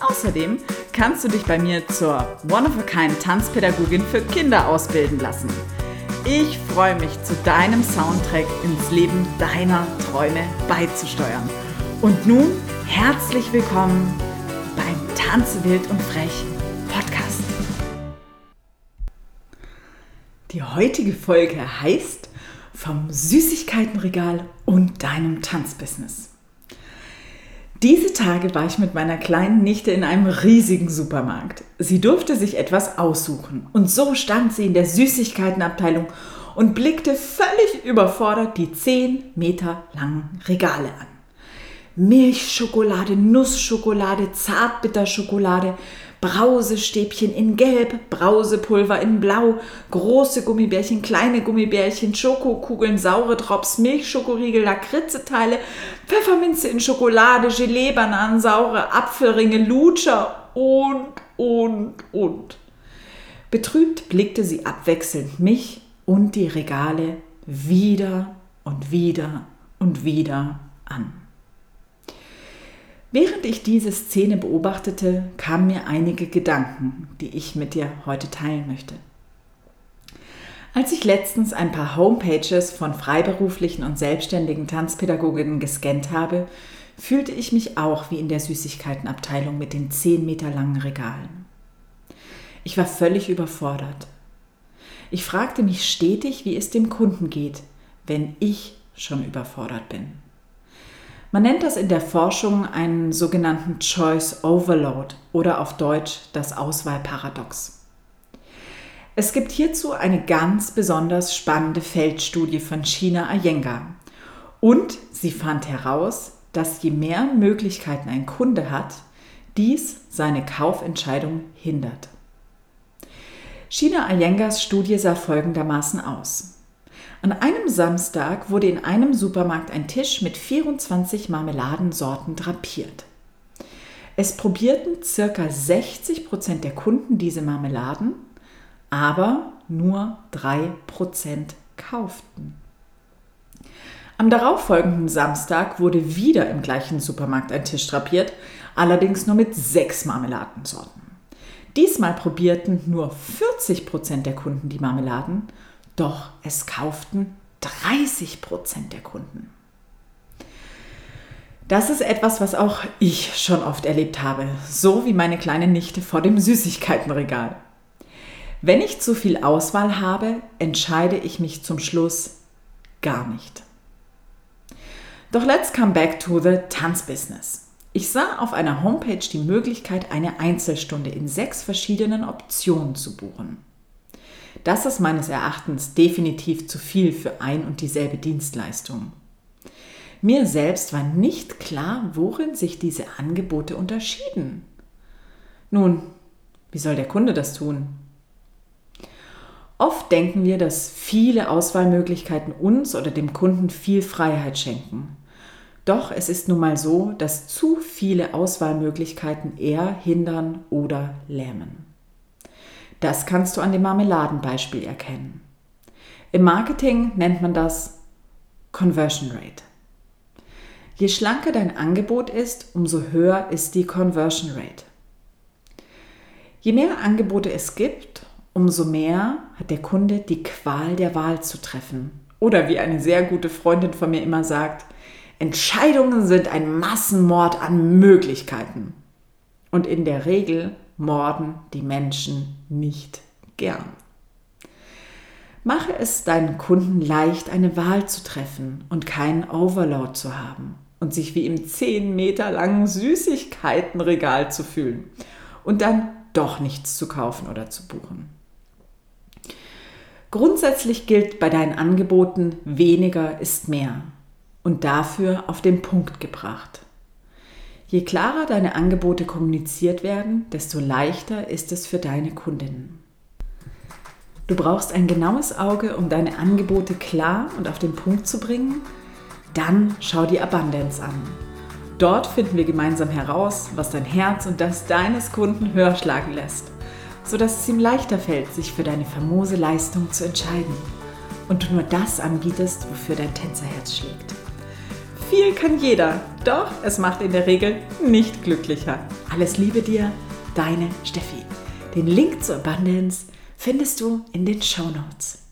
Außerdem kannst du dich bei mir zur One-of-a-Kind Tanzpädagogin für Kinder ausbilden lassen. Ich freue mich, zu deinem Soundtrack ins Leben deiner Träume beizusteuern. Und nun herzlich willkommen beim Tanze wild und frech Podcast. Die heutige Folge heißt vom Süßigkeitenregal und deinem Tanzbusiness. Diese Tage war ich mit meiner kleinen Nichte in einem riesigen Supermarkt. Sie durfte sich etwas aussuchen und so stand sie in der Süßigkeitenabteilung und blickte völlig überfordert die 10 Meter langen Regale an. Milchschokolade, Nussschokolade, Zartbitterschokolade, Brausestäbchen in Gelb, Brausepulver in Blau, große Gummibärchen, kleine Gummibärchen, Schokokugeln, saure Drops, Milchschokoriegel, Lakritzeteile, Pfefferminze in Schokolade, Gelee, Bananen, saure Apfelringe, Lutscher und, und, und. Betrübt blickte sie abwechselnd mich und die Regale wieder und wieder und wieder an. Während ich diese Szene beobachtete, kamen mir einige Gedanken, die ich mit dir heute teilen möchte. Als ich letztens ein paar Homepages von freiberuflichen und selbstständigen Tanzpädagoginnen gescannt habe, fühlte ich mich auch wie in der Süßigkeitenabteilung mit den 10 Meter langen Regalen. Ich war völlig überfordert. Ich fragte mich stetig, wie es dem Kunden geht, wenn ich schon überfordert bin. Man nennt das in der Forschung einen sogenannten Choice Overload oder auf Deutsch das Auswahlparadox. Es gibt hierzu eine ganz besonders spannende Feldstudie von China Ayenga. Und sie fand heraus, dass je mehr Möglichkeiten ein Kunde hat, dies seine Kaufentscheidung hindert. China Ayengas Studie sah folgendermaßen aus. An einem Samstag wurde in einem Supermarkt ein Tisch mit 24 Marmeladensorten drapiert. Es probierten circa 60 Prozent der Kunden diese Marmeladen, aber nur 3 Prozent kauften. Am darauffolgenden Samstag wurde wieder im gleichen Supermarkt ein Tisch drapiert, allerdings nur mit sechs Marmeladensorten. Diesmal probierten nur 40 Prozent der Kunden die Marmeladen doch es kauften 30 Prozent der Kunden. Das ist etwas, was auch ich schon oft erlebt habe, so wie meine kleine Nichte vor dem Süßigkeitenregal. Wenn ich zu viel Auswahl habe, entscheide ich mich zum Schluss gar nicht. Doch let's come back to the Tanzbusiness. Ich sah auf einer Homepage die Möglichkeit, eine Einzelstunde in sechs verschiedenen Optionen zu buchen. Das ist meines Erachtens definitiv zu viel für ein und dieselbe Dienstleistung. Mir selbst war nicht klar, worin sich diese Angebote unterschieden. Nun, wie soll der Kunde das tun? Oft denken wir, dass viele Auswahlmöglichkeiten uns oder dem Kunden viel Freiheit schenken. Doch es ist nun mal so, dass zu viele Auswahlmöglichkeiten eher hindern oder lähmen. Das kannst du an dem Marmeladenbeispiel erkennen. Im Marketing nennt man das Conversion Rate. Je schlanker dein Angebot ist, umso höher ist die Conversion Rate. Je mehr Angebote es gibt, umso mehr hat der Kunde die Qual der Wahl zu treffen. Oder wie eine sehr gute Freundin von mir immer sagt, Entscheidungen sind ein Massenmord an Möglichkeiten. Und in der Regel morden die Menschen nicht gern. Mache es deinen Kunden leicht, eine Wahl zu treffen und keinen Overload zu haben und sich wie im 10 Meter langen Süßigkeitenregal zu fühlen und dann doch nichts zu kaufen oder zu buchen. Grundsätzlich gilt bei deinen Angeboten, weniger ist mehr und dafür auf den Punkt gebracht. Je klarer deine Angebote kommuniziert werden, desto leichter ist es für deine Kundinnen. Du brauchst ein genaues Auge, um deine Angebote klar und auf den Punkt zu bringen. Dann schau die Abundance an. Dort finden wir gemeinsam heraus, was dein Herz und das deines Kunden höher schlagen lässt, sodass es ihm leichter fällt, sich für deine famose Leistung zu entscheiden und du nur das anbietest, wofür dein Tänzerherz schlägt. Viel kann jeder, doch es macht in der Regel nicht glücklicher. Alles Liebe dir, deine Steffi. Den Link zur Abundance findest du in den Show Notes.